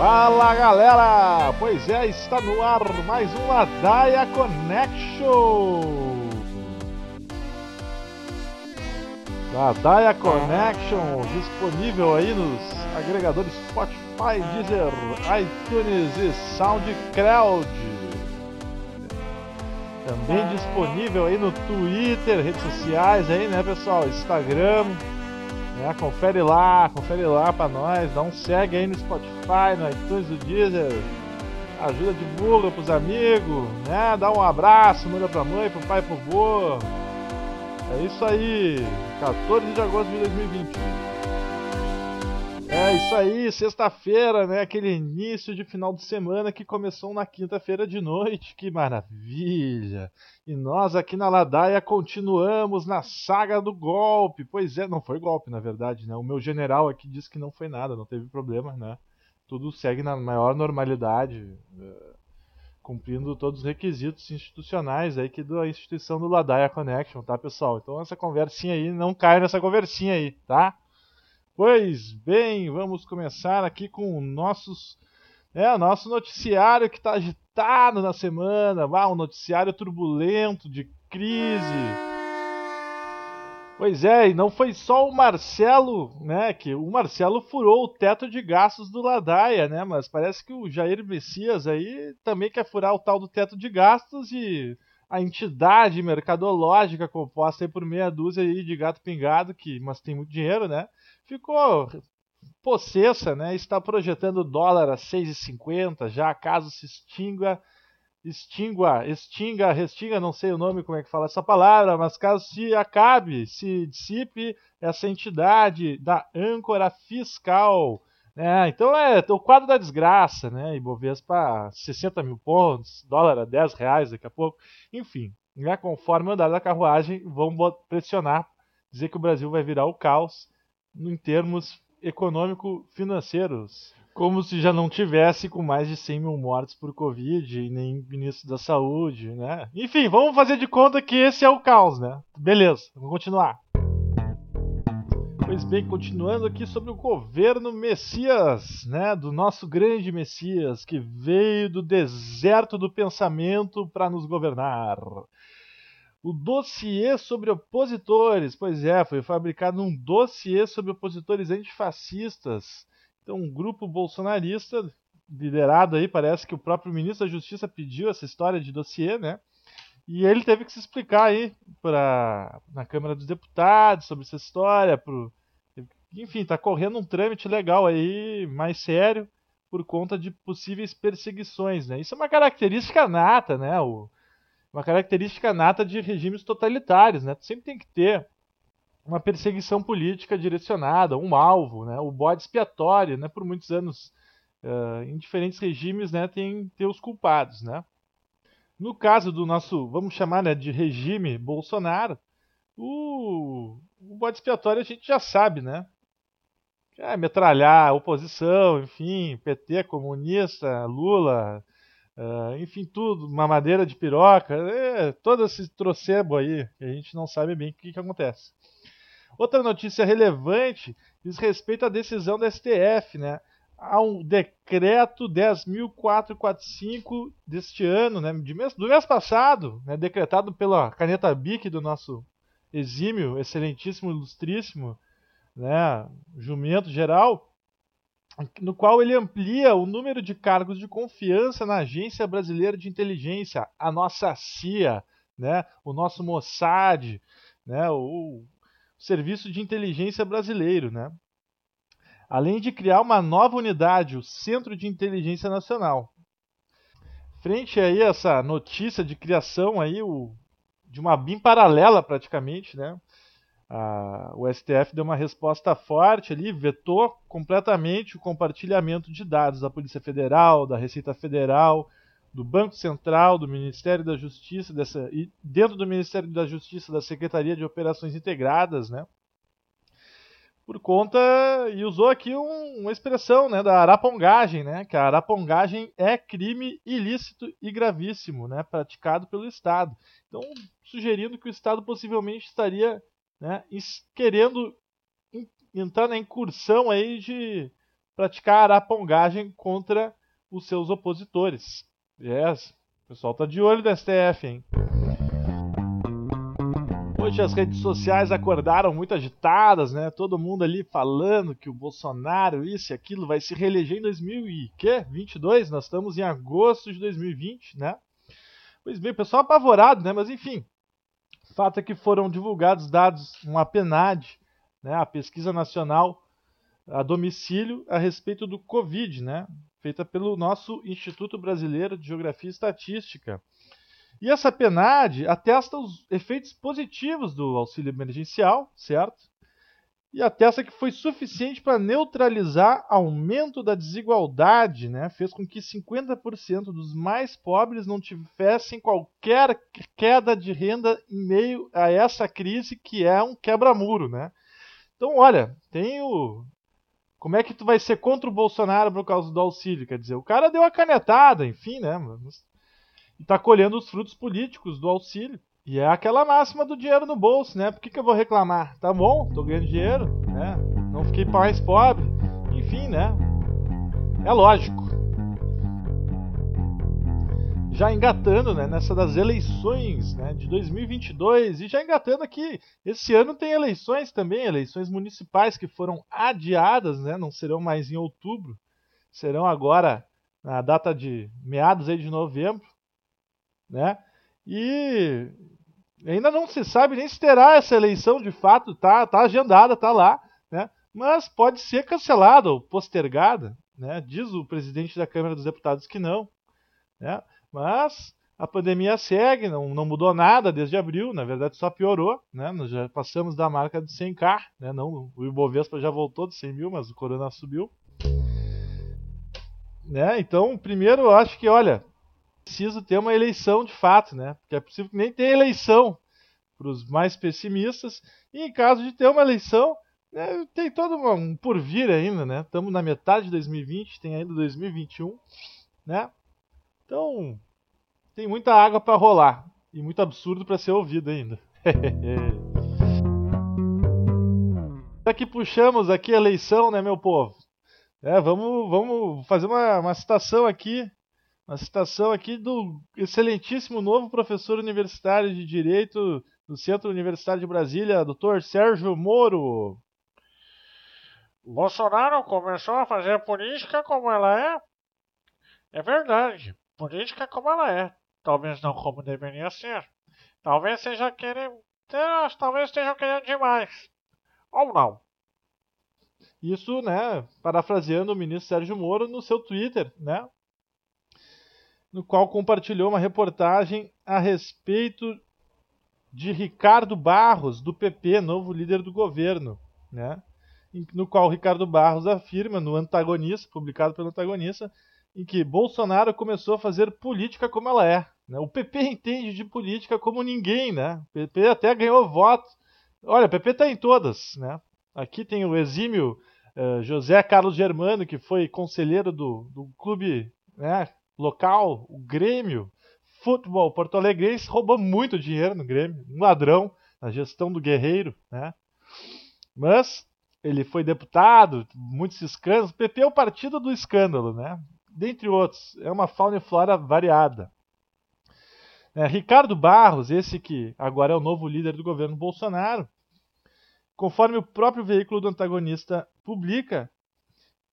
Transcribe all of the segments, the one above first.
Fala galera! Pois é, está no ar mais um Ladaia Connection! Ladaia Connection disponível aí nos agregadores Spotify, Deezer, iTunes e SoundCloud. Também disponível aí no Twitter, redes sociais aí, né pessoal? Instagram, é, confere lá, confere lá pra nós, dá um segue aí no Spotify, no iTunes do Deezer, ajuda, divulga pros amigos, né? Dá um abraço, manda pra mãe, pro pai, pro vô. É isso aí, 14 de agosto de 2021. É isso aí, sexta-feira, né? Aquele início de final de semana que começou na quinta-feira de noite. Que maravilha! E nós aqui na Ladaia continuamos na saga do golpe. Pois é, não foi golpe, na verdade, né? O meu general aqui disse que não foi nada, não teve problema, né? Tudo segue na maior normalidade, é, cumprindo todos os requisitos institucionais aí que da instituição do Ladaia Connection, tá, pessoal? Então essa conversinha aí, não cai nessa conversinha aí, tá? Pois bem, vamos começar aqui com nossos, é, nosso noticiário que está agitado na semana, ah, um noticiário turbulento, de crise. Pois é, e não foi só o Marcelo, né, que o Marcelo furou o teto de gastos do Ladaia, né, mas parece que o Jair Messias aí também quer furar o tal do teto de gastos e a entidade mercadológica composta por meia dúzia aí de gato pingado, que mas tem muito dinheiro, né, ficou possessa, né? Está projetando o dólar a 6,50 já caso se extinga, extingua, extinga, restinga, não sei o nome como é que fala essa palavra, mas caso se acabe, se dissipe essa entidade da âncora fiscal, né? Então é o quadro da desgraça, né? Ibovespa 60 mil pontos, dólar a 10 reais daqui a pouco, enfim, né? conforme andar da carruagem, vão pressionar, dizer que o Brasil vai virar o caos em termos econômico-financeiros. Como se já não tivesse com mais de 100 mil mortes por Covid e nem ministro da Saúde, né? Enfim, vamos fazer de conta que esse é o caos, né? Beleza, vamos continuar. Pois bem, continuando aqui sobre o governo Messias, né, do nosso grande Messias, que veio do deserto do pensamento para nos governar. O dossiê sobre opositores, pois é, foi fabricado um dossiê sobre opositores antifascistas. Então, um grupo bolsonarista, liderado aí, parece que o próprio ministro da Justiça pediu essa história de dossiê, né? E ele teve que se explicar aí pra, na Câmara dos Deputados sobre essa história. Pro, enfim, tá correndo um trâmite legal aí, mais sério, por conta de possíveis perseguições, né? Isso é uma característica nata, né? O, uma característica nata de regimes totalitários, né? Tu sempre tem que ter uma perseguição política direcionada, um alvo, né? O bode expiatório, né? Por muitos anos, uh, em diferentes regimes, né? Tem, tem os culpados, né? No caso do nosso, vamos chamar né, de regime Bolsonaro, o, o bode expiatório a gente já sabe, né? É metralhar a oposição, enfim, PT, comunista, Lula, Uh, enfim, tudo, mamadeira de piroca, é, todo esse trocebo aí, que a gente não sabe bem o que, que acontece. Outra notícia relevante diz respeito à decisão da STF, né? Há um decreto 10.445 deste ano, né, de mês, do mês passado, né, decretado pela caneta BIC do nosso exímio, excelentíssimo, ilustríssimo, né, jumento geral, no qual ele amplia o número de cargos de confiança na Agência Brasileira de Inteligência, a nossa CIA, né, o nosso Mossad, né, o Serviço de Inteligência Brasileiro, né, além de criar uma nova unidade, o Centro de Inteligência Nacional. Frente aí a essa notícia de criação aí, o, de uma BIM paralela praticamente, né, a, o STF deu uma resposta forte ali, vetou completamente o compartilhamento de dados da Polícia Federal, da Receita Federal, do Banco Central, do Ministério da Justiça, dessa, e dentro do Ministério da Justiça, da Secretaria de Operações Integradas, né? Por conta, e usou aqui um, uma expressão né, da arapongagem, né? Que a arapongagem é crime ilícito e gravíssimo, né? Praticado pelo Estado. Então, sugerindo que o Estado possivelmente estaria né, querendo entrar na incursão aí de praticar arapongagem contra os seus opositores. Yes, o pessoal tá de olho no STF, hein? Hoje as redes sociais acordaram muito agitadas, né? Todo mundo ali falando que o Bolsonaro, isso e aquilo, vai se reeleger em 2022. Nós estamos em agosto de 2020, né? Pois bem, o pessoal apavorado, né? Mas enfim, fato é que foram divulgados dados, uma PNAD, né? a Pesquisa Nacional a domicílio a respeito do Covid, né? Feita pelo nosso Instituto Brasileiro de Geografia e Estatística. E essa PNAD atesta os efeitos positivos do auxílio emergencial, certo? E atesta que foi suficiente para neutralizar aumento da desigualdade, né? Fez com que 50% dos mais pobres não tivessem qualquer queda de renda em meio a essa crise que é um quebra-muro, né? Então, olha, tem o como é que tu vai ser contra o Bolsonaro por causa do auxílio? Quer dizer, o cara deu a canetada, enfim, né? e está colhendo os frutos políticos do auxílio. E é aquela máxima do dinheiro no bolso, né? Por que, que eu vou reclamar? Tá bom, tô ganhando dinheiro, né? Não fiquei mais pobre. Enfim, né? É lógico. Já engatando, né, nessa das eleições, né, de 2022 e já engatando aqui, esse ano tem eleições também, eleições municipais que foram adiadas, né, não serão mais em outubro, serão agora na data de meados aí de novembro né? E ainda não se sabe nem se terá essa eleição de fato, tá, tá agendada, tá lá, né? Mas pode ser cancelada ou postergada, né? Diz o presidente da Câmara dos Deputados que não, né? Mas a pandemia segue, não, não mudou nada desde abril, na verdade só piorou, né? Nós já passamos da marca de 100k, né? Não, o Ibovespa já voltou de 100 mil, mas o Corona subiu. Né? Então, primeiro, eu acho que, olha, preciso ter uma eleição de fato, né? Porque é possível que nem tenha eleição para os mais pessimistas. E em caso de ter uma eleição, né, tem todo um por vir ainda, né? Estamos na metade de 2020, tem ainda 2021, né? Então, tem muita água para rolar e muito absurdo para ser ouvido ainda. Já que puxamos aqui a eleição, né, meu povo? É, vamos, vamos fazer uma, uma citação aqui uma citação aqui do excelentíssimo novo professor universitário de Direito do Centro Universitário de Brasília, Dr. Sérgio Moro. Bolsonaro começou a fazer política como ela é? É verdade, política como ela é. Talvez não como deveria ser. Talvez seja querendo. Talvez estejam querendo demais. Ou não. Isso, né, parafraseando o ministro Sérgio Moro no seu Twitter, né? No qual compartilhou uma reportagem a respeito de Ricardo Barros, do PP, novo líder do governo, né? no qual Ricardo Barros afirma, no Antagonista, publicado pelo Antagonista, em que Bolsonaro começou a fazer política como ela é. Né? O PP entende de política como ninguém, né? O PP até ganhou voto. Olha, o PP está em todas, né? Aqui tem o exímio uh, José Carlos Germano, que foi conselheiro do, do clube né, local, o Grêmio Futebol Porto Alegrense roubou muito dinheiro no Grêmio, um ladrão na gestão do Guerreiro, né? Mas ele foi deputado, muitos escândalos. O PP é o partido do escândalo, né? Dentre outros, é uma fauna e flora variada. É, Ricardo Barros, esse que agora é o novo líder do governo Bolsonaro, conforme o próprio veículo do antagonista publica,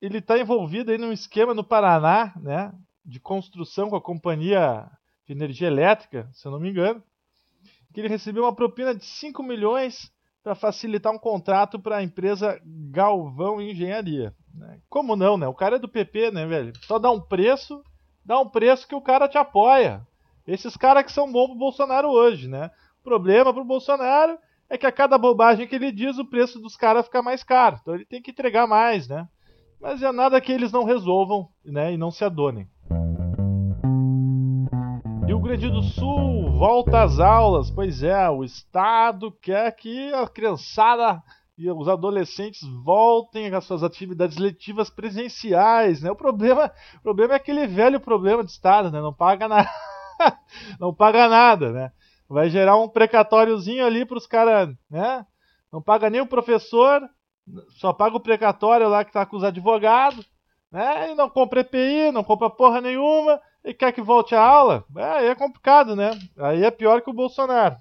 ele está envolvido aí num esquema no Paraná, né, de construção com a companhia de energia elétrica, se eu não me engano, que ele recebeu uma propina de 5 milhões para facilitar um contrato para a empresa Galvão Engenharia. Né? Como não, né? O cara é do PP, né, velho? Só dá um preço, dá um preço que o cara te apoia. Esses caras que são bons pro Bolsonaro hoje, né? O problema pro Bolsonaro é que a cada bobagem que ele diz, o preço dos caras fica mais caro. Então ele tem que entregar mais, né? Mas é nada que eles não resolvam, né? E não se adonem. Rio Grande do Sul volta às aulas. Pois é, o Estado quer que a criançada e os adolescentes voltem às suas atividades letivas presenciais, né? O problema, o problema é aquele velho problema de Estado, né? Não paga nada, não paga nada, né? Vai gerar um precatóriozinho ali para os caras, né? Não paga nem o professor, só paga o precatório lá que tá com os advogados, né? E não compra EPI, não compra porra nenhuma e quer que volte a aula. É, aí é complicado, né? Aí é pior que o Bolsonaro.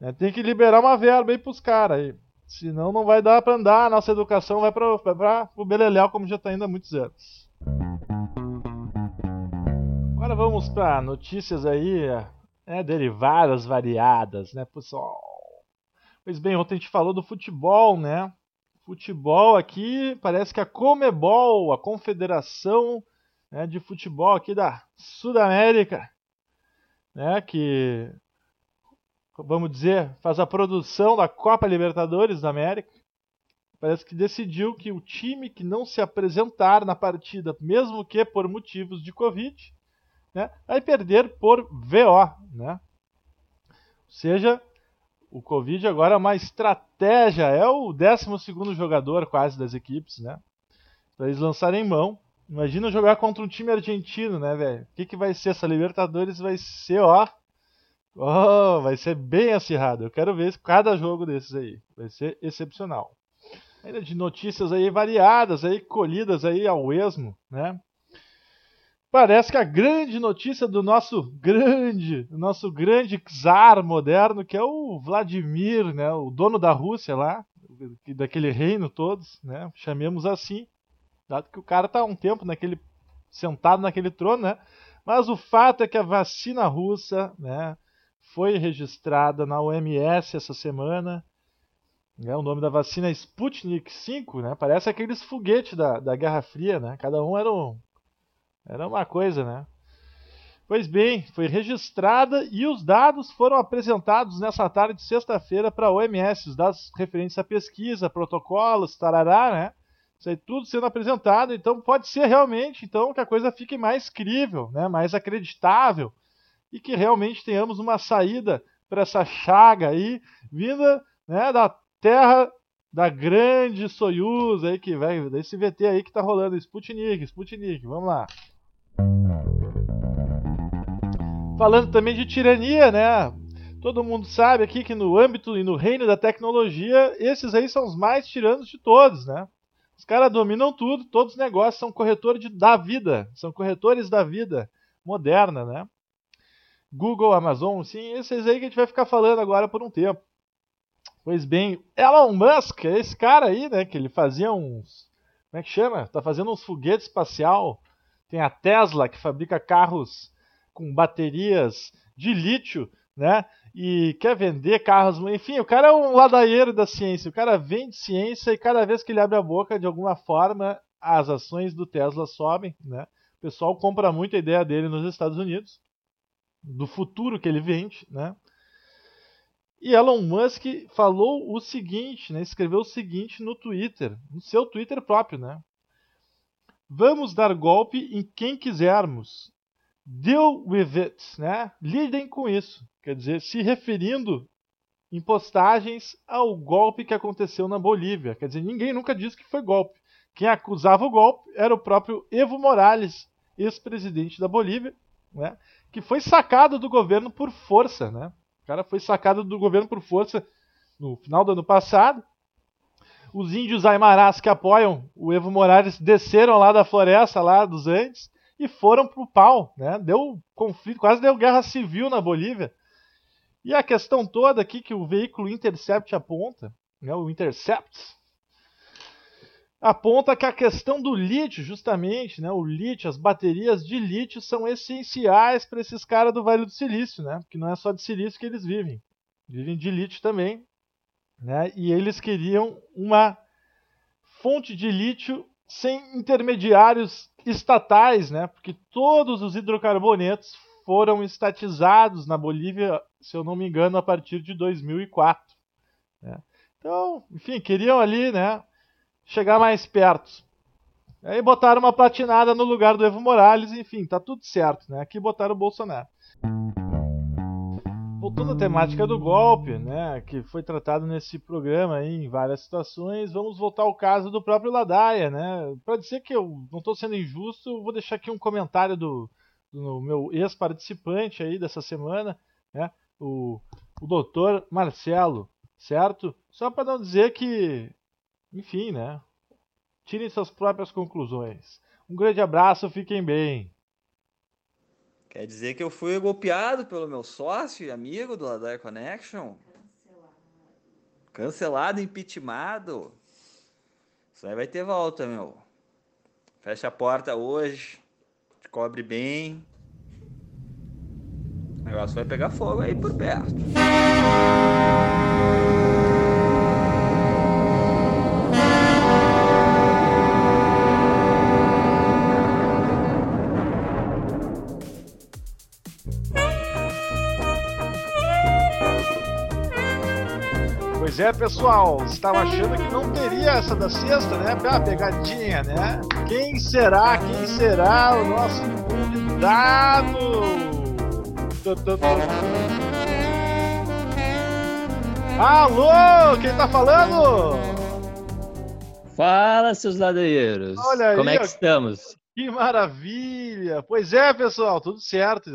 É, tem que liberar uma verba aí pros caras aí. Senão não vai dar para andar, a nossa educação vai para o Beleléu como já está indo há muitos anos. Agora vamos para notícias aí né, derivadas, variadas, né, pessoal? Pois bem, ontem a gente falou do futebol, né? Futebol aqui, parece que a Comebol, a Confederação né, de Futebol aqui da Sudamérica, né, que, vamos dizer, faz a produção da Copa Libertadores da América, parece que decidiu que o time que não se apresentar na partida, mesmo que por motivos de Covid, né, vai perder por VO. Né? Ou seja, o Covid agora é uma estratégia, é o 12 jogador quase das equipes, né? Para eles lançarem mão. Imagina jogar contra um time argentino, né, velho? O que, que vai ser essa Libertadores? Vai ser, ó. Oh, vai ser bem acirrado. Eu quero ver cada jogo desses aí. Vai ser excepcional. Ainda de notícias aí variadas, aí colhidas aí ao esmo, né? Parece que a grande notícia do nosso grande, nosso grande czar moderno, que é o Vladimir, né, o dono da Rússia lá, daquele reino todos, né, chamemos assim, dado que o cara está há um tempo naquele sentado naquele trono, né? Mas o fato é que a vacina russa, né, foi registrada na OMS essa semana. Né, o nome da vacina é Sputnik 5, né? Parece aqueles foguetes da, da Guerra Fria, né? Cada um era um, era uma coisa, né? Pois bem, foi registrada e os dados foram apresentados nessa tarde de sexta-feira para a OMS, os dados referentes à pesquisa, protocolos, tarará, né? Isso aí tudo sendo apresentado, então pode ser realmente então que a coisa fique mais crível, né? mais acreditável e que realmente tenhamos uma saída para essa chaga aí vinda né, da terra da grande Soyuz aí que vai desse VT aí que tá rolando Sputnik, Sputnik, vamos lá. Falando também de tirania, né? Todo mundo sabe aqui que no âmbito e no reino da tecnologia, esses aí são os mais tiranos de todos, né? Os caras dominam tudo, todos os negócios são corretores de, da vida, são corretores da vida moderna, né? Google, Amazon, sim, esses aí que a gente vai ficar falando agora por um tempo. Pois bem, Elon Musk, esse cara aí, né, que ele fazia uns, como é que chama? Tá fazendo uns foguetes espacial. Tem a Tesla que fabrica carros com baterias de lítio, né? E quer vender carros, enfim, o cara é um ladaieiro da ciência. O cara vende ciência e cada vez que ele abre a boca, de alguma forma, as ações do Tesla sobem, né? O pessoal compra muito a ideia dele nos Estados Unidos, do futuro que ele vende, né? E Elon Musk falou o seguinte, né? Escreveu o seguinte no Twitter, no seu Twitter próprio, né? Vamos dar golpe em quem quisermos. Deal with it, né? Lidem com isso. Quer dizer, se referindo em postagens ao golpe que aconteceu na Bolívia. Quer dizer, ninguém nunca disse que foi golpe. Quem acusava o golpe era o próprio Evo Morales, ex-presidente da Bolívia, né? que foi sacado do governo por força. Né? O cara foi sacado do governo por força no final do ano passado. Os índios aimarás que apoiam o Evo Morales desceram lá da floresta, lá dos Andes, e foram pro pau, né? Deu conflito, quase deu guerra civil na Bolívia. E a questão toda aqui que o veículo Intercept aponta, né, o Intercept, aponta que a questão do lítio, justamente, né, o lítio, as baterias de lítio são essenciais para esses caras do Vale do Silício, né? Porque não é só de silício que eles vivem, vivem de lítio também, né? E eles queriam uma fonte de lítio sem intermediários estatais, né? Porque todos os hidrocarbonetos foram estatizados na Bolívia, se eu não me engano, a partir de 2004. Né? Então, enfim, queriam ali, né, chegar mais perto. Aí botaram uma platinada no lugar do Evo Morales, enfim, tá tudo certo, né? Aqui botaram o Bolsonaro. Voltando à temática do golpe, né, que foi tratado nesse programa aí, em várias situações, vamos voltar ao caso do próprio Ladaia, né? Para dizer que eu não estou sendo injusto, vou deixar aqui um comentário do, do meu ex-participante aí dessa semana, né? O, o doutor Marcelo, certo? Só para não dizer que enfim, né? Tirem suas próprias conclusões. Um grande abraço, fiquem bem. Quer dizer que eu fui golpeado pelo meu sócio e amigo do Ladar Connection? Cancelado. Cancelado, impeachmentado. Isso aí vai ter volta, meu. Fecha a porta hoje. Te cobre bem. O negócio vai pegar fogo aí por perto. Pois é, pessoal, estava achando que não teria essa da sexta, né? A pegadinha, né? Quem será, quem será o nosso convidado? Alô, quem tá falando? Fala, seus ladeiros. Olha Como aí, é que ó. estamos? Que maravilha! Pois é, pessoal, tudo certo.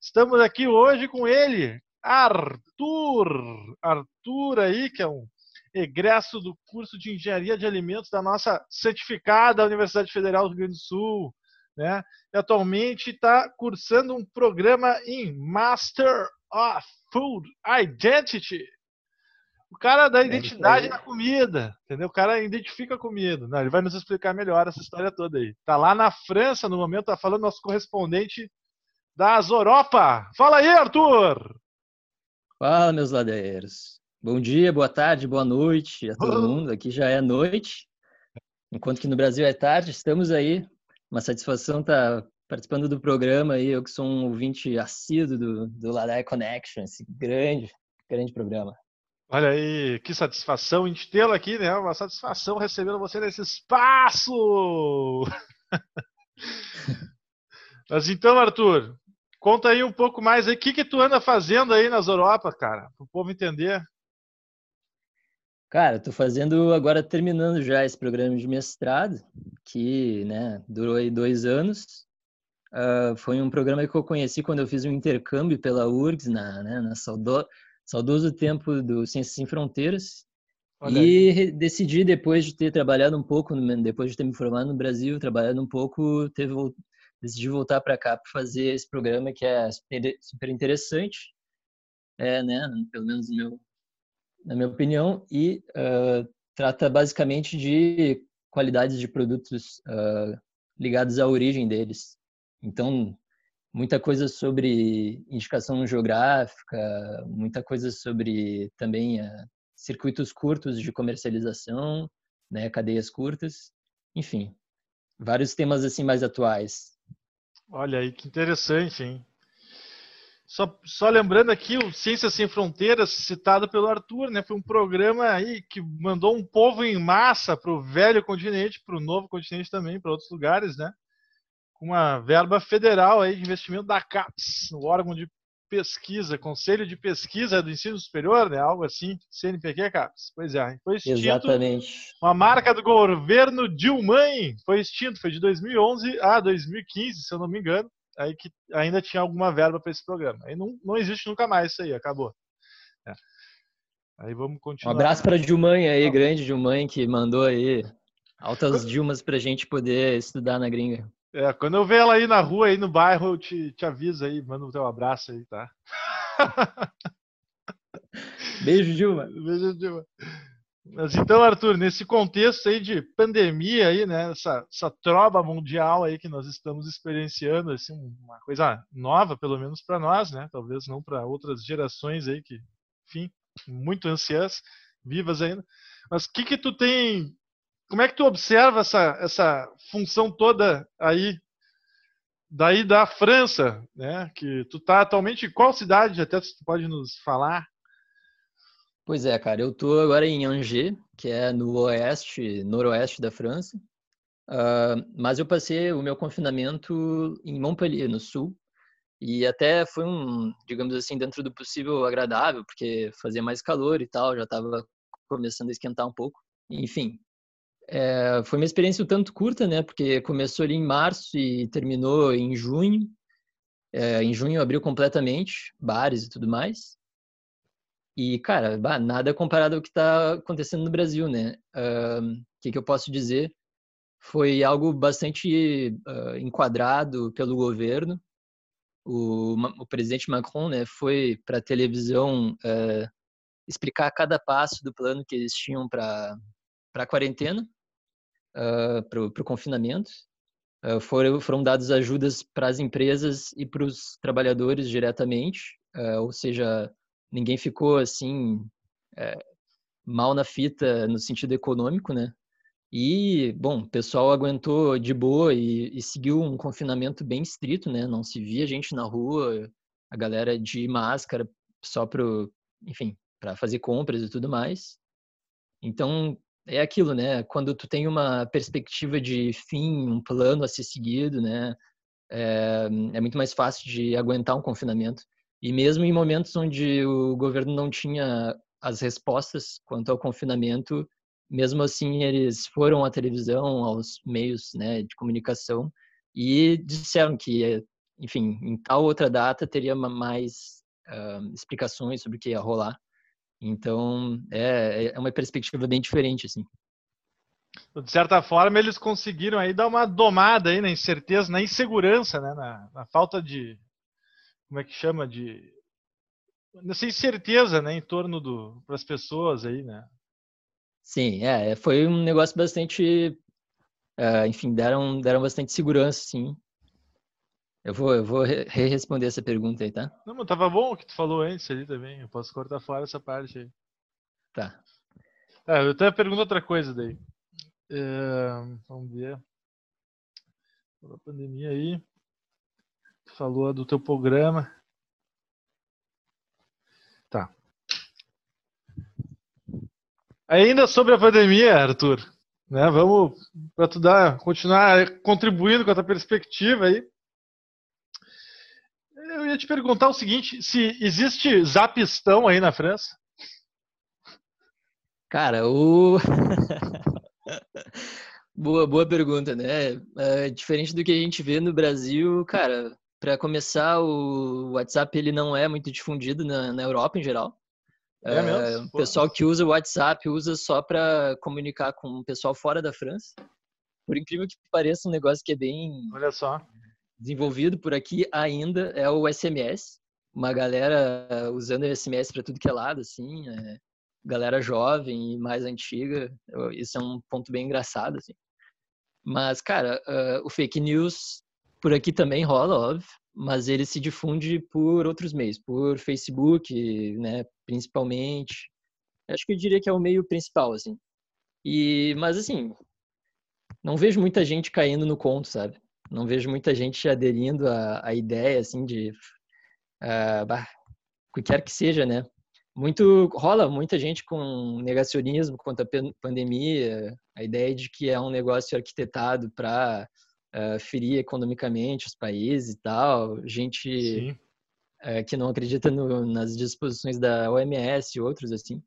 Estamos aqui hoje com ele, Arthur. Arthur aí, que é um egresso do curso de Engenharia de Alimentos da nossa certificada Universidade Federal do Rio Grande do Sul, né? E atualmente está cursando um programa em Master of Food Identity. O cara da isso identidade da comida, entendeu? O cara identifica a comida. Não, ele vai nos explicar melhor essa história toda aí. Tá lá na França no momento, tá falando nosso correspondente da Europa. Fala aí, Arthur! Fala, meus ladeiros. Bom dia, boa tarde, boa noite a todo mundo. Aqui já é noite, enquanto que no Brasil é tarde. Estamos aí. Uma satisfação estar participando do programa aí. Eu que sou um ouvinte assíduo do, do Ladai Connection, esse grande, grande programa. Olha aí, que satisfação em tê-lo aqui, né? Uma satisfação recebendo você nesse espaço! Mas então, Arthur, conta aí um pouco mais aí. O que, que tu anda fazendo aí nas Europa, cara? Para o povo entender. Cara, estou fazendo agora, terminando já esse programa de mestrado, que né, durou aí dois anos. Ah, foi um programa que eu conheci quando eu fiz um intercâmbio pela URGS, na, né, na saudo, saudoso tempo do Ciências Sem Fronteiras. E decidi, depois de ter trabalhado um pouco, depois de ter me formado no Brasil, trabalhado um pouco, ter, decidi voltar para cá para fazer esse programa que é super, interessante, é, né, pelo menos no meu, na minha opinião, e ah, trata basicamente de qualidades de produtos ah, ligados à origem deles. Então, muita coisa sobre indicação geográfica, muita coisa sobre também ah, circuitos curtos de comercialização, né, cadeias curtas, enfim, vários temas assim mais atuais. Olha aí, que interessante, hein? Só, só lembrando aqui, o Ciências Sem Fronteiras, citado pelo Arthur, né? Foi um programa aí que mandou um povo em massa para o velho continente, para o novo continente também, para outros lugares, né? Com uma verba federal aí de investimento da CAPES, o órgão de pesquisa, Conselho de Pesquisa do Ensino Superior, né? Algo assim, CNPq CAPES. Pois é, foi extinto. Exatamente. Uma marca do governo Dilma foi extinto, foi de 2011 a 2015, se eu não me engano. Aí que ainda tinha alguma verba para esse programa. Aí não, não existe nunca mais isso aí, acabou. É. Aí vamos Um continuar. abraço para Dilmãe aí, grande Dilmãe, que mandou aí altas Dilmas pra gente poder estudar na gringa. É, quando eu ver ela aí na rua, aí no bairro, eu te, te aviso aí, mando o teu abraço aí, tá? Beijo, Dilma. Beijo, Dilma. Mas então, Arthur, nesse contexto aí de pandemia aí, né, essa, essa trova mundial aí que nós estamos experienciando, assim, uma coisa nova, pelo menos para nós, né, talvez não para outras gerações aí que, enfim, muito ansiosas, vivas ainda. Mas o que que tu tem, como é que tu observa essa, essa função toda aí daí da França, né, que tu tá atualmente em qual cidade, até tu pode nos falar? Pois é, cara, eu tô agora em Angers, que é no oeste, noroeste da França. Ah, mas eu passei o meu confinamento em Montpellier, no sul. E até foi um, digamos assim, dentro do possível agradável, porque fazia mais calor e tal, já estava começando a esquentar um pouco. Enfim, é, foi uma experiência um tanto curta, né? Porque começou ali em março e terminou em junho. É, em junho abriu completamente, bares e tudo mais. E, cara, bah, nada comparado ao que está acontecendo no Brasil, né? O que, que eu posso dizer? Foi algo bastante uh, enquadrado pelo governo. O, o, presidente Macron né, foi para a televisão uh, explicar cada passo do plano que eles tinham para a quarentena, uh, para o confinamento. Uh, foram, foram dadas ajudas para as empresas e para os trabalhadores diretamente, uh, ou seja, ninguém ficou assim é, mal na fita no sentido econômico, né? E, bom, o pessoal aguentou de boa e, e, seguiu um confinamento bem estrito, né? Não se via gente na rua, a galera de máscara só para, enfim, para fazer compras e tudo mais. Então, é aquilo, né? Quando tu tem uma perspectiva de fim, um plano a ser seguido, né? É, é muito mais fácil de aguentar um confinamento. E mesmo em momentos onde o governo não tinha as respostas quanto ao confinamento, mesmo assim eles foram à televisão, aos meios né, de comunicação e disseram que, enfim, em tal outra data teria mais uh, explicações sobre o que ia rolar. Então, é, é uma perspectiva bem diferente, assim. De certa forma, eles conseguiram aí dar uma domada aí na incerteza, na insegurança, né? Na, na falta de, como é que chama, de nessa incerteza, né, em torno do para as pessoas aí, né? Sim, é, foi um negócio bastante, uh, enfim, deram deram bastante segurança, sim, eu vou, eu vou re-responder essa pergunta aí, tá? Não, mas tava bom o que tu falou antes ali também. Eu posso cortar fora essa parte aí. Tá. É, eu até pergunto outra coisa daí. É, vamos ver. A pandemia aí. Tu falou do teu programa. Tá. Ainda sobre a pandemia, Arthur. Né, vamos para tu dar, continuar contribuindo com a tua perspectiva aí eu ia te perguntar o seguinte: se existe zapistão aí na França? Cara, o. boa, boa pergunta, né? É, diferente do que a gente vê no Brasil, cara, para começar, o WhatsApp ele não é muito difundido na, na Europa em geral. É mesmo? o pessoal que usa o WhatsApp usa só para comunicar com o pessoal fora da França. Por incrível que pareça, um negócio que é bem. Olha só desenvolvido por aqui ainda é o SMS. Uma galera usando o SMS para tudo que é lado, assim, é, galera jovem e mais antiga. Isso é um ponto bem engraçado, assim. Mas, cara, uh, o fake news por aqui também rola, óbvio, mas ele se difunde por outros meios, por Facebook, né, principalmente. Acho que eu diria que é o meio principal, assim. E, mas assim, não vejo muita gente caindo no conto, sabe? Não vejo muita gente aderindo à, à ideia, assim, de... Uh, bah, que quer que seja, né? Muito, rola muita gente com negacionismo contra a pandemia, a ideia de que é um negócio arquitetado para uh, ferir economicamente os países e tal, gente uh, que não acredita no, nas disposições da OMS e outros, assim.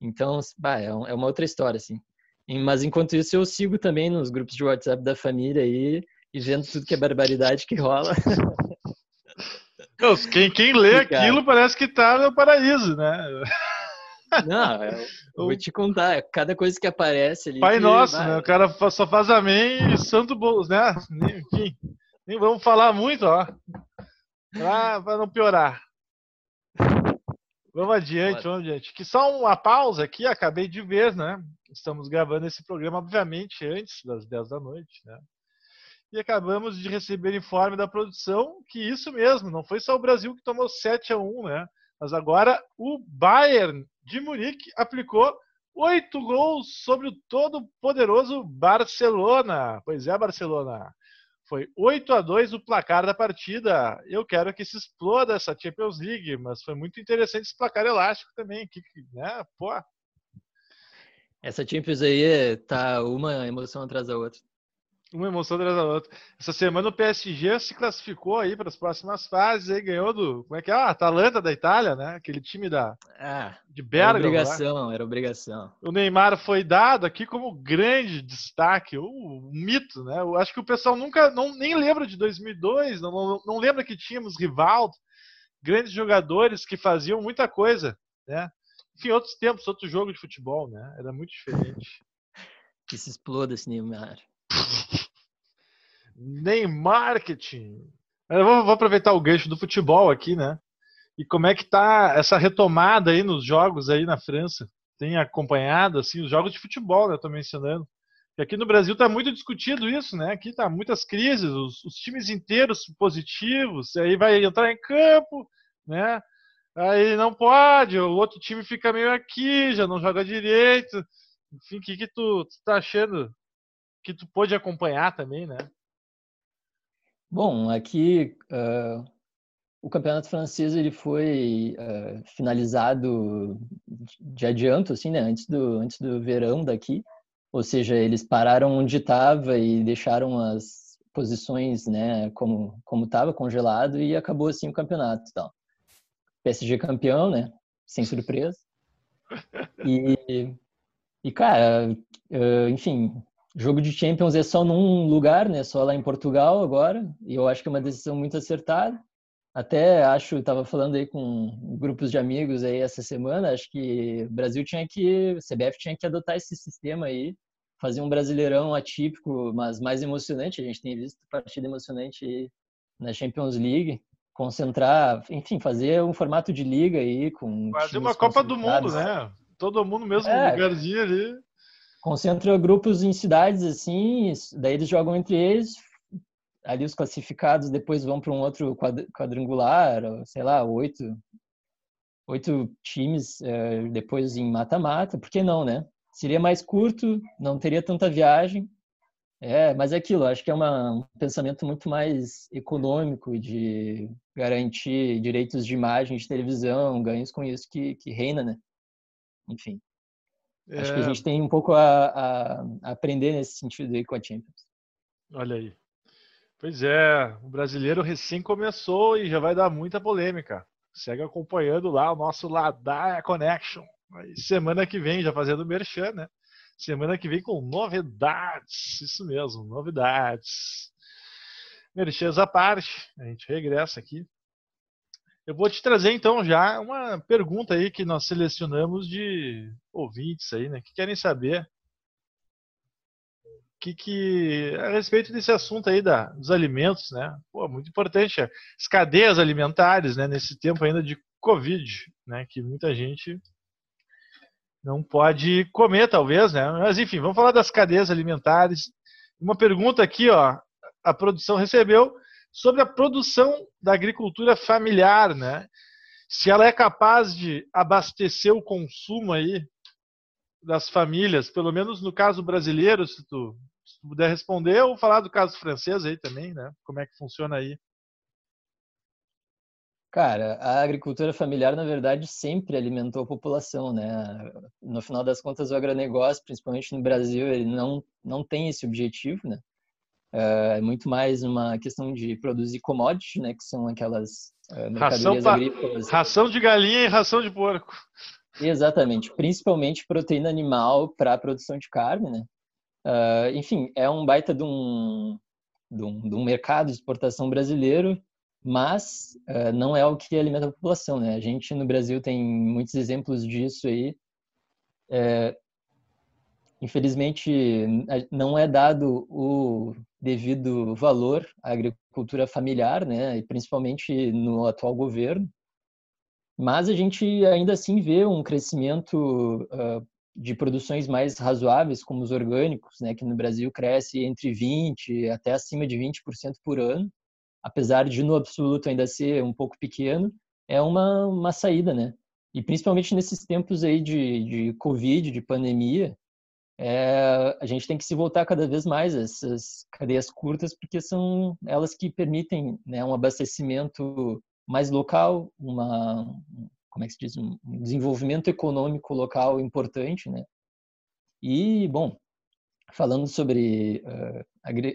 Então, bah, é, é uma outra história, assim. Mas enquanto isso, eu sigo também nos grupos de WhatsApp da família aí, e vendo tudo que é barbaridade que rola. quem, quem lê aquilo parece que tá no paraíso, né? Não, eu, vou te contar, cada coisa que aparece ali. Pai que, nosso, vai... né? O cara só faz amém e santo bolo, né? Enfim, nem vamos falar muito, ó. Pra, pra não piorar. Vamos adiante, vamos adiante. Que só uma pausa aqui, acabei de ver, né? Estamos gravando esse programa, obviamente, antes das 10 da noite, né? E acabamos de receber informe da produção que isso mesmo, não foi só o Brasil que tomou 7 a 1, né? Mas agora o Bayern de Munique aplicou oito gols sobre o todo poderoso Barcelona. Pois é, Barcelona. Foi 8 a 2 o placar da partida. Eu quero que se exploda essa Champions League, mas foi muito interessante esse placar elástico também, que, né? Pô. Essa Champions aí tá uma emoção atrás da outra. Uma emoção atrás da outra. Essa semana o PSG se classificou aí para as próximas fases, aí ganhou do. Como é que é? Ah, Atalanta da Itália, né? Aquele time da. Ah, de Bergamo. Era obrigação, lá. era obrigação. O Neymar foi dado aqui como grande destaque, o, o mito, né? Eu acho que o pessoal nunca. Não, nem lembra de 2002, não, não, não lembra que tínhamos Rivaldo, grandes jogadores que faziam muita coisa né? Enfim, outros tempos, outro jogo de futebol, né? Era muito diferente. Que se exploda esse Neymar. Nem marketing. Eu vou, vou, aproveitar o gancho do futebol aqui, né? E como é que tá essa retomada aí nos jogos aí na França? Tem acompanhado assim os jogos de futebol, né? Eu tô mencionando. E aqui no Brasil tá muito discutido isso, né? Aqui tá muitas crises, os, os times inteiros positivos, aí vai entrar em campo, né? Aí não pode, o outro time fica meio aqui, já não joga direito. Enfim, o que, que tu, tu tá achando que tu pôde acompanhar também, né? Bom, aqui uh, o campeonato francês ele foi uh, finalizado de adianto, assim, né? Antes do, antes do verão daqui. Ou seja, eles pararam onde estava e deixaram as posições, né, como como estava congelado e acabou assim o campeonato. PSG campeão, né? Sem surpresa. E, e cara, uh, enfim, jogo de Champions é só num lugar, né? Só lá em Portugal agora. E eu acho que é uma decisão muito acertada. Até acho, estava falando aí com grupos de amigos aí essa semana, acho que o Brasil tinha que, o CBF tinha que adotar esse sistema aí, fazer um brasileirão atípico, mas mais emocionante. A gente tem visto partida emocionante na Champions League concentrar, enfim, fazer um formato de liga aí com. Fazer uma Copa do Mundo, né? Todo mundo mesmo é, lugarzinho ali. Concentra grupos em cidades assim, daí eles jogam entre eles, ali os classificados depois vão para um outro quadrangular, sei lá, oito, oito times é, depois em mata-mata, por que não, né? Seria mais curto, não teria tanta viagem, é, mas é aquilo, acho que é uma, um pensamento muito mais econômico de garantir direitos de imagem de televisão, ganhos com isso que, que reina, né? Enfim. É... Acho que a é. gente tem um pouco a, a, a, aprender nesse sentido aí com a Champions. Olha aí. Pois é, o brasileiro recém começou e já vai dar muita polêmica. Segue acompanhando lá o nosso Ladaia Connection. semana que vem, já fazendo merchan, né? Semana que vem com novidades. Isso mesmo, novidades. Merchans à parte, a gente regressa aqui. Eu vou te trazer então já uma pergunta aí que nós selecionamos de ouvintes aí, né, que querem saber que, que a respeito desse assunto aí da, dos alimentos, né? Pô, muito importante as cadeias alimentares, né, nesse tempo ainda de Covid, né, que muita gente não pode comer, talvez, né? Mas enfim, vamos falar das cadeias alimentares. Uma pergunta aqui, ó, a produção recebeu sobre a produção da agricultura familiar, né? Se ela é capaz de abastecer o consumo aí das famílias, pelo menos no caso brasileiro, se tu, se tu puder responder, ou falar do caso francês aí também, né? Como é que funciona aí? Cara, a agricultura familiar, na verdade, sempre alimentou a população, né? No final das contas, o agronegócio, principalmente no Brasil, ele não, não tem esse objetivo, né? É muito mais uma questão de produzir commodities, né? Que são aquelas uh, mercadorias ração agrícolas. Ração de galinha e ração de porco. Exatamente, principalmente proteína animal para a produção de carne, né? Uh, enfim, é um baita de um, de um, de um mercado de exportação brasileiro mas uh, não é o que alimenta a população, né? A gente no Brasil tem muitos exemplos disso aí. É, infelizmente, não é dado o devido valor à agricultura familiar, né? E principalmente no atual governo. Mas a gente ainda assim vê um crescimento uh, de produções mais razoáveis, como os orgânicos, né? Que no Brasil cresce entre 20 até acima de 20% por ano apesar de no absoluto ainda ser um pouco pequeno, é uma, uma saída, né? E principalmente nesses tempos aí de, de Covid, de pandemia, é, a gente tem que se voltar cada vez mais a essas cadeias curtas, porque são elas que permitem né, um abastecimento mais local, uma, como é que se diz, um desenvolvimento econômico local importante, né? E, bom, falando sobre uh,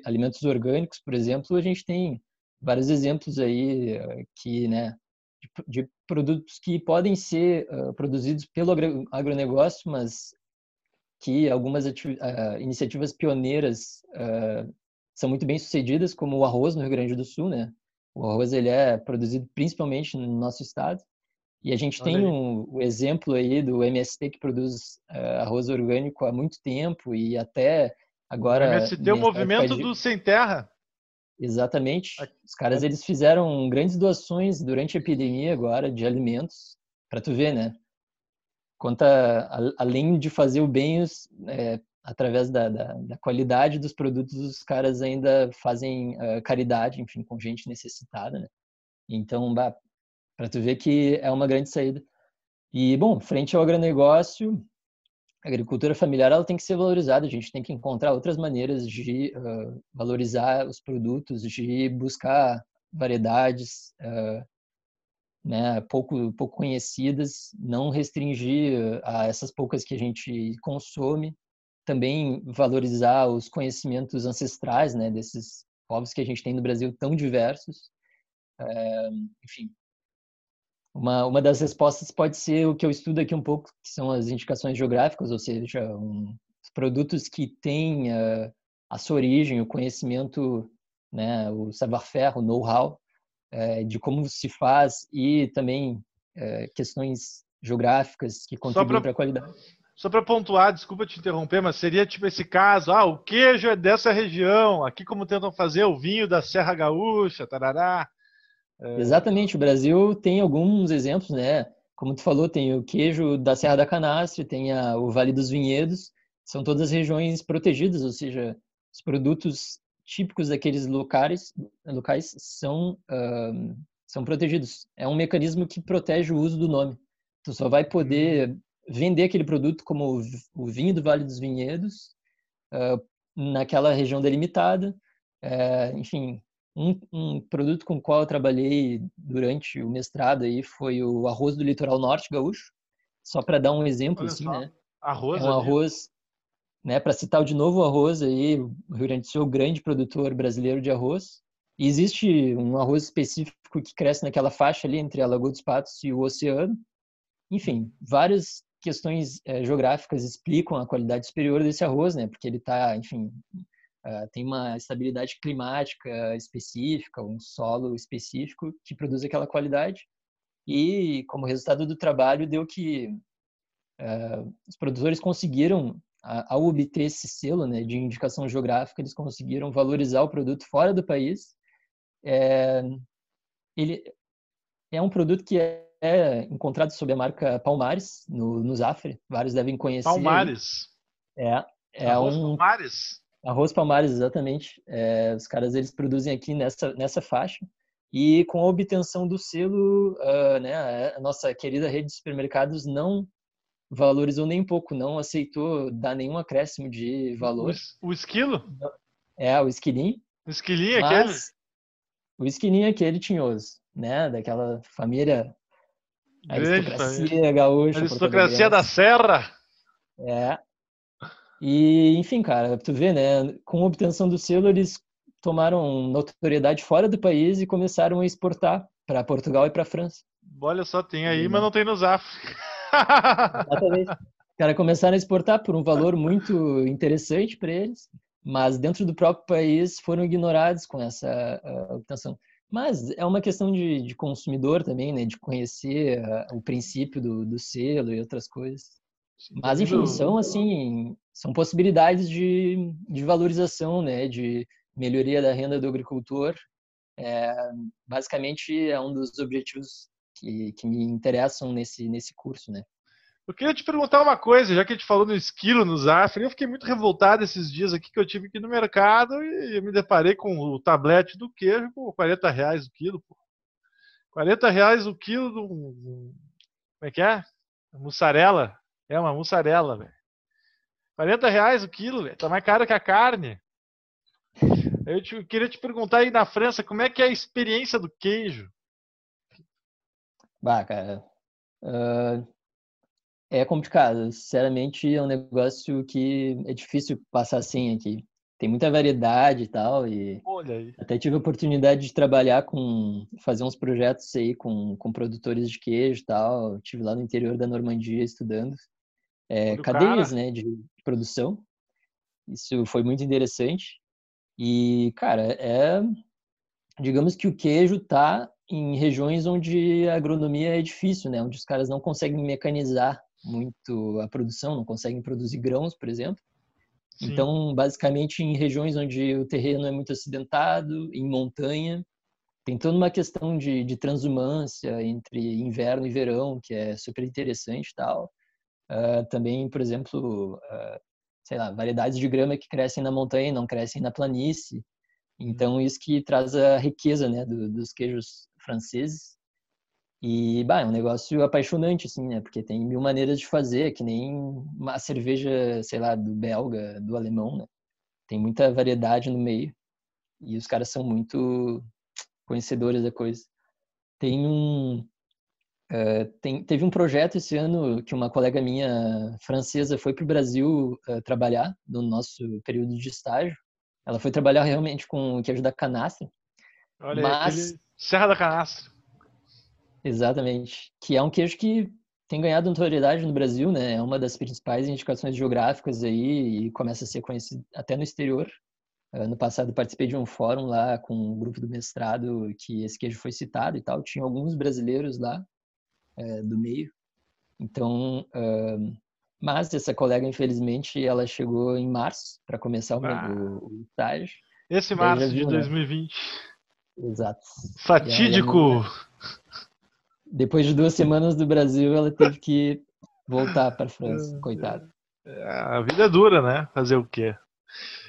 alimentos orgânicos, por exemplo, a gente tem vários exemplos aí eh, que, né, de, de produtos que podem ser uh, produzidos pelo agronegócio, mas que algumas uh, iniciativas pioneiras uh, são muito bem sucedidas, como o arroz no Rio Grande do Sul, né? O arroz ele é produzido principalmente no nosso estado E a gente tem um, o exemplo aí do MST que produz uh, arroz orgânico há muito tempo e até agora. O MST é o movimento de... do sem terra. Exatamente. Os caras eles fizeram grandes doações durante a epidemia agora de alimentos, para tu ver, né? Conta além de fazer o bem, é, através da, da, da, qualidade dos produtos, os caras ainda fazem uh, caridade, enfim, com gente necessitada, né? Então, para tu ver que é uma grande saída. E, bom, frente ao agronegócio, a agricultura familiar ela tem que ser valorizada, a gente tem que encontrar outras maneiras de uh, valorizar os produtos, de buscar variedades uh, né, pouco, pouco conhecidas, não restringir a essas poucas que a gente consome, também valorizar os conhecimentos ancestrais, né, desses povos que a gente tem no Brasil tão diversos. É, enfim, uma, uma das respostas pode ser o que eu estudo aqui um pouco, que são as indicações geográficas, ou seja, um, produtos que têm uh, a sua origem, o conhecimento, né, o savoir-faire, o know-how uh, de como se faz e também uh, questões geográficas que contribuem para a qualidade. Só para pontuar, desculpa te interromper, mas seria tipo esse caso, ah, o queijo é dessa região, aqui como tentam fazer o vinho da Serra Gaúcha, tarará. É... Exatamente, o Brasil tem alguns exemplos, né? Como tu falou, tem o queijo da Serra da Canastre, tem a, o Vale dos Vinhedos, são todas regiões protegidas, ou seja, os produtos típicos daqueles locais, locais são, uh, são protegidos. É um mecanismo que protege o uso do nome. Tu só vai poder uhum vender aquele produto como o vinho do Vale dos Vinhedos, uh, naquela região delimitada. Uh, enfim, um, um, produto com o qual eu trabalhei durante o mestrado aí foi o arroz do litoral norte gaúcho, só para dar um exemplo, assim, né? Arroz, é um arroz, né? Para citar de novo o arroz aí, o Rio Grande do Sul é o grande produtor brasileiro de arroz. E existe um arroz específico que cresce naquela faixa ali entre a Lagoa dos Patos e o oceano. Enfim, vários questões é, geográficas explicam a qualidade superior desse arroz, né? Porque ele está, enfim, uh, tem uma estabilidade climática específica, um solo específico que produz aquela qualidade. E como resultado do trabalho deu que uh, os produtores conseguiram, ao obter esse selo né, de indicação geográfica, eles conseguiram valorizar o produto fora do país. É, ele é um produto que é é encontrado sob a marca Palmares, no, no Zafre. Vários devem conhecer. Palmares? É. é Arroz um... Palmares? Arroz Palmares, exatamente. É, os caras eles produzem aqui nessa, nessa faixa. E com a obtenção do selo, uh, né, a nossa querida rede de supermercados não valorizou nem pouco, não aceitou dar nenhum acréscimo de valor. O, o esquilo? É, o esquilinho. O esquilinho é aquele? O esquilinho é aquele tinhoso, né? Daquela família aristocracia gaúcha. Aristocracia da Serra. É. E, enfim, cara, tu vê, né? Com a obtenção do selo, eles tomaram notoriedade fora do país e começaram a exportar para Portugal e para França. Olha só, tem aí, e, mas não tem no Zaf. Exatamente. Cara, começaram a exportar por um valor muito interessante para eles, mas dentro do próprio país foram ignorados com essa uh, obtenção. Mas é uma questão de, de consumidor também, né? De conhecer uh, o princípio do, do, selo e outras coisas. Mas, enfim, são, assim, são possibilidades de, de valorização, né? De melhoria da renda do agricultor. É, basicamente, é um dos objetivos que, que me interessam nesse, nesse curso, né? Eu queria te perguntar uma coisa, já que a gente falou no esquilo, no Zafre, eu fiquei muito revoltado esses dias aqui que eu tive aqui no mercado e eu me deparei com o tablete do queijo por 40 reais o quilo. Pô. 40 reais o quilo do. Como é que é? Mussarela. É uma mussarela, velho. 40 reais o quilo, velho. Tá mais caro que a carne. Eu te, queria te perguntar aí na França, como é que é a experiência do queijo? Bah, cara. Uh, é complicado. Sinceramente, é um negócio que é difícil passar sem aqui. Tem muita variedade e tal. E Olha aí. Até tive a oportunidade de trabalhar com. fazer uns projetos aí com, com produtores de queijo e tal. Tive lá no interior da Normandia estudando. É, cadeias né, de produção. Isso foi muito interessante. E, cara, é. Digamos que o queijo tá em regiões onde a agronomia é difícil, né? Onde os caras não conseguem mecanizar muito a produção, não conseguem produzir grãos, por exemplo. Sim. Então, basicamente, em regiões onde o terreno é muito acidentado, em montanha, tem toda uma questão de, de transumância entre inverno e verão, que é super interessante e tal. Uh, também, por exemplo, uh, sei lá, variedades de grama que crescem na montanha e não crescem na planície. Então, isso que traz a riqueza né, do, dos queijos franceses. E, bah, é um negócio apaixonante, assim, né? Porque tem mil maneiras de fazer, que nem uma cerveja, sei lá, do belga, do alemão, né? Tem muita variedade no meio. E os caras são muito conhecedores da coisa. Tem um... Uh, tem, teve um projeto esse ano que uma colega minha francesa foi para o Brasil uh, trabalhar no nosso período de estágio. Ela foi trabalhar realmente com o queijo da canastra. Olha, mas... Serra da Canastra. Exatamente. Que é um queijo que tem ganhado notoriedade no Brasil, né? É uma das principais indicações geográficas aí e começa a ser conhecido até no exterior. Ano passado participei de um fórum lá com um grupo do mestrado que esse queijo foi citado e tal. Tinha alguns brasileiros lá é, do meio. Então, mas essa colega, infelizmente, ela chegou em março para começar o, ah, o, o estágio. Esse março de 2020. Né? Exato. Fatídico! depois de duas semanas do Brasil, ela teve que voltar para a França, coitada. É, a vida é dura, né? Fazer o quê?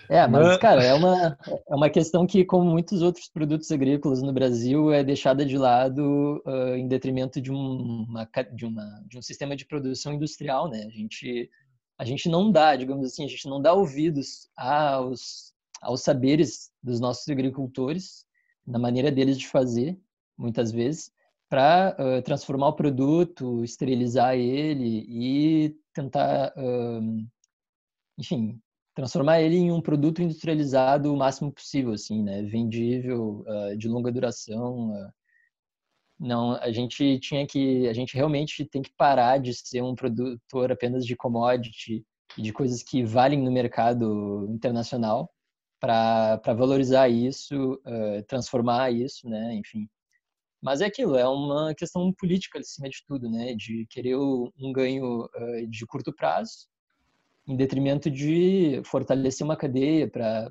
É, mas, cara, é uma, é uma questão que, como muitos outros produtos agrícolas no Brasil, é deixada de lado uh, em detrimento de, uma, de, uma, de um sistema de produção industrial, né? A gente, a gente não dá, digamos assim, a gente não dá ouvidos aos, aos saberes dos nossos agricultores, na maneira deles de fazer, muitas vezes, para uh, transformar o produto, esterilizar ele e tentar, uh, enfim, transformar ele em um produto industrializado o máximo possível, assim, né? Vendível, uh, de longa duração. não, a gente tinha que, a gente realmente tem que parar de ser um produtor apenas de commodity e de coisas que valem no mercado internacional para valorizar isso, transformar isso, né? Enfim, mas é aquilo, é uma questão política acima de tudo, né? De querer um ganho uh, de curto prazo, em detrimento de fortalecer uma cadeia para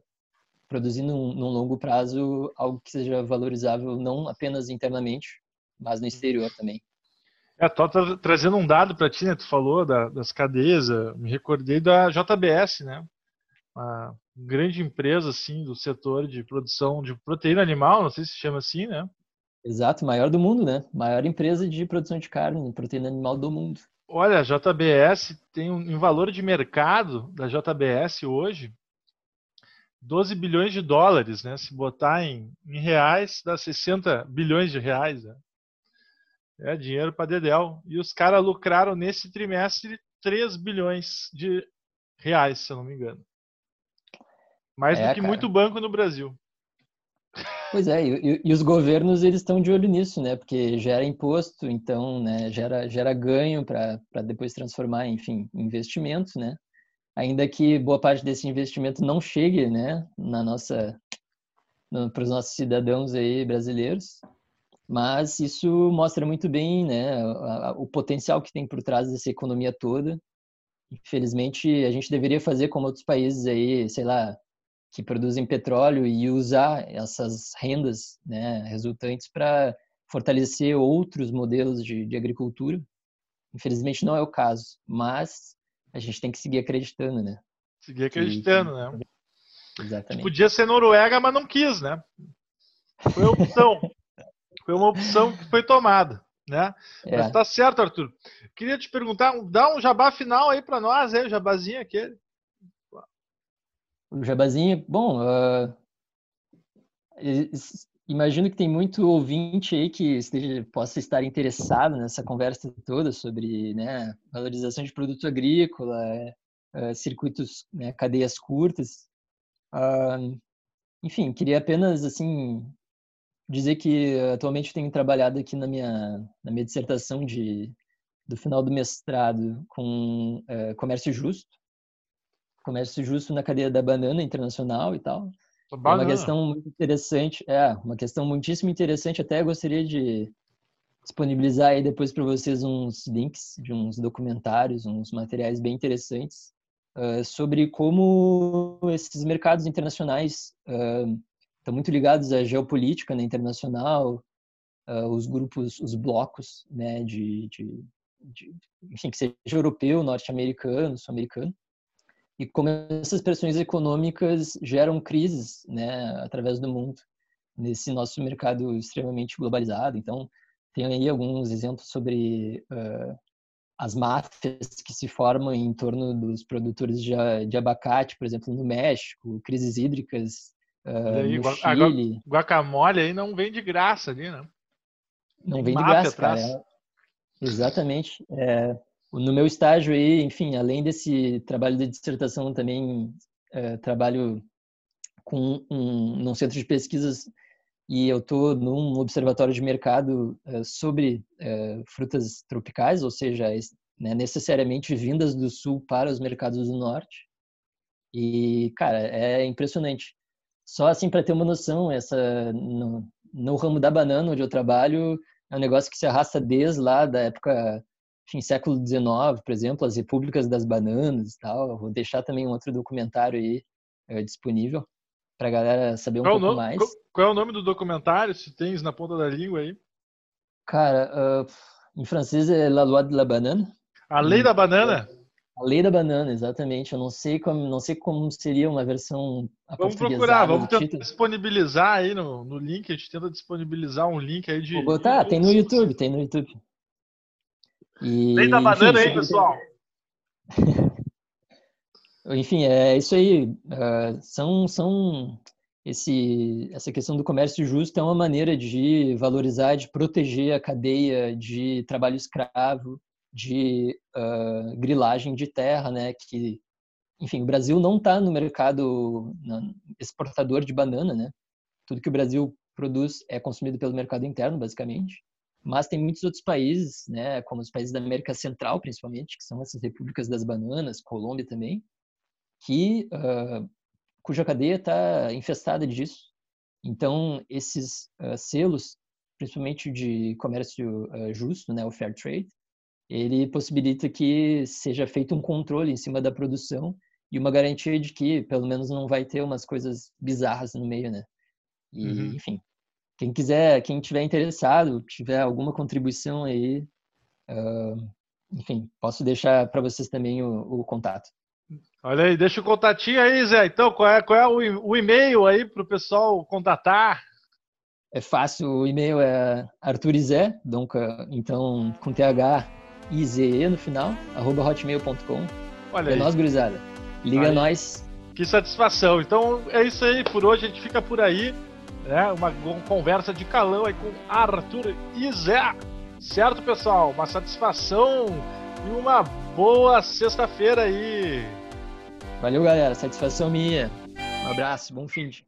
produzir num, num, longo prazo algo que seja valorizável não apenas internamente, mas no exterior também. É, tô trazendo um dado para ti, né? Tu falou da, das cadeias, me recordei da JBS, né? Uma grande empresa assim do setor de produção de proteína animal, não sei se chama assim, né? Exato, maior do mundo, né? Maior empresa de produção de carne, proteína animal do mundo. Olha, a JBS tem um em valor de mercado da JBS hoje 12 bilhões de dólares, né? Se botar em, em reais, dá 60 bilhões de reais. Né? É dinheiro para Dedel. E os caras lucraram nesse trimestre 3 bilhões de reais, se eu não me engano. Mais é, do que cara. muito banco no Brasil. Pois é, e, e, os governos eles estão de olho nisso, né? Porque gera imposto, então, né, gera, gera ganho para depois transformar, enfim, investimentos, né? Ainda que boa parte desse investimento não chegue, né, na nossa para os nossos cidadãos aí brasileiros, mas isso mostra muito bem, né, o potencial que tem por trás dessa economia toda. Infelizmente, a gente deveria fazer como outros países aí, sei lá, que produzem petróleo e usar essas rendas né, resultantes para fortalecer outros modelos de, de, agricultura. Infelizmente não é o caso, mas a gente tem que seguir acreditando, né? Seguir acreditando, que, né? Exatamente. Podia ser Noruega, mas não quis, né? Foi opção. foi uma opção que foi tomada, né? É. Mas tá certo, Arthur. Queria te perguntar, dá um jabá final aí para nós, aí, o jabazinho aquele. O Jabazinho, bom, uh, imagino que tem muito ouvinte aí que esteja, possa estar interessado nessa conversa toda sobre né, valorização de produto agrícola, uh, circuitos, né, cadeias curtas. Uh, enfim, queria apenas assim dizer que atualmente tenho trabalhado aqui na minha, na minha dissertação de, do final do mestrado com comércio justo comércio justo na cadeia da banana internacional e tal. É uma questão muito interessante, é, uma questão muitíssimo interessante, até gostaria de disponibilizar aí depois para vocês uns links de uns documentários, uns materiais bem interessantes uh, sobre como esses mercados internacionais uh, estão muito ligados à geopolítica né, internacional, uh, os grupos, os blocos, né, de, de, de enfim, que seja europeu, norte-americano, sul-americano, e como essas pressões econômicas geram crises, né, através do mundo nesse nosso mercado extremamente globalizado. Então, tem aí alguns exemplos sobre uh, as máfias que se formam em torno dos produtores de, de abacate, por exemplo, no México, crises hídricas uh, aí, no Chile. Guacamole aí não vem de graça ali, né? Não vem de graça, cara. É, exatamente. É, no meu estágio aí, enfim, além desse trabalho de dissertação, também é, trabalho com um, num centro de pesquisas e eu estou num observatório de mercado uh, sobre uh, frutas tropicais, ou seja, né, necessariamente vindas do sul para os mercados do norte. E, cara, é impressionante. Só assim para ter uma noção, essa no, no, ramo da banana onde eu trabalho, é um negócio que se arrasta desde lá da época, enfim, século XIX, por exemplo, as repúblicas das bananas e tal. Vou deixar também um outro documentário aí uh, disponível para a galera saber um qual pouco nome, mais. Qual, qual, é o nome do documentário, se tens na ponta da língua aí? Cara, uh, em francês é La Loi de la Banane. A Lei da Banana? A Lei da Banana, exatamente. Eu não sei como, não sei como seria uma versão Vamos procurar, vamos tentar disponibilizar aí no, no link, a gente tenta disponibilizar um link aí de... Vou botar, tem no YouTube, tem no YouTube. E, Lei da Banana enfim, aí, pessoal. Enfim, é isso aí. Uh, são, são esse, essa questão do comércio justo é uma maneira de valorizar, de proteger a cadeia de trabalho escravo, de uh, grilagem de terra, né? Que, enfim, o Brasil não está no mercado exportador de banana, né? Tudo que o Brasil produz é consumido pelo mercado interno, basicamente. Mas tem muitos outros países, né? Como os países da América Central, principalmente, que são essas repúblicas das bananas, Colômbia também, que uh, cuja cadeia está infestada disso. Então, esses uh, selos, principalmente de comércio uh, justo, né, o fair trade, ele possibilita que seja feito um controle em cima da produção e uma garantia de que, pelo menos, não vai ter umas coisas bizarras no meio, né? E, uhum. enfim, quem quiser, quem tiver interessado, tiver alguma contribuição aí, uh, enfim, posso deixar para vocês também o, o contato. Olha aí, deixa o contatinho aí, Zé. Então, qual é, qual é o, o e-mail aí para o pessoal contatar? É fácil, o e-mail é arturizé, então com TH IZE no final, arroba hotmail.com. Olha é aí. nós, gurizada. Liga aí. nós. Que satisfação. Então é isso aí, por hoje a gente fica por aí. Né? Uma, uma conversa de calão aí com Arthur Izé. Certo, pessoal? Uma satisfação e uma boa sexta-feira aí. Valeu, galera. Satisfação minha. Um abraço, bom fim de.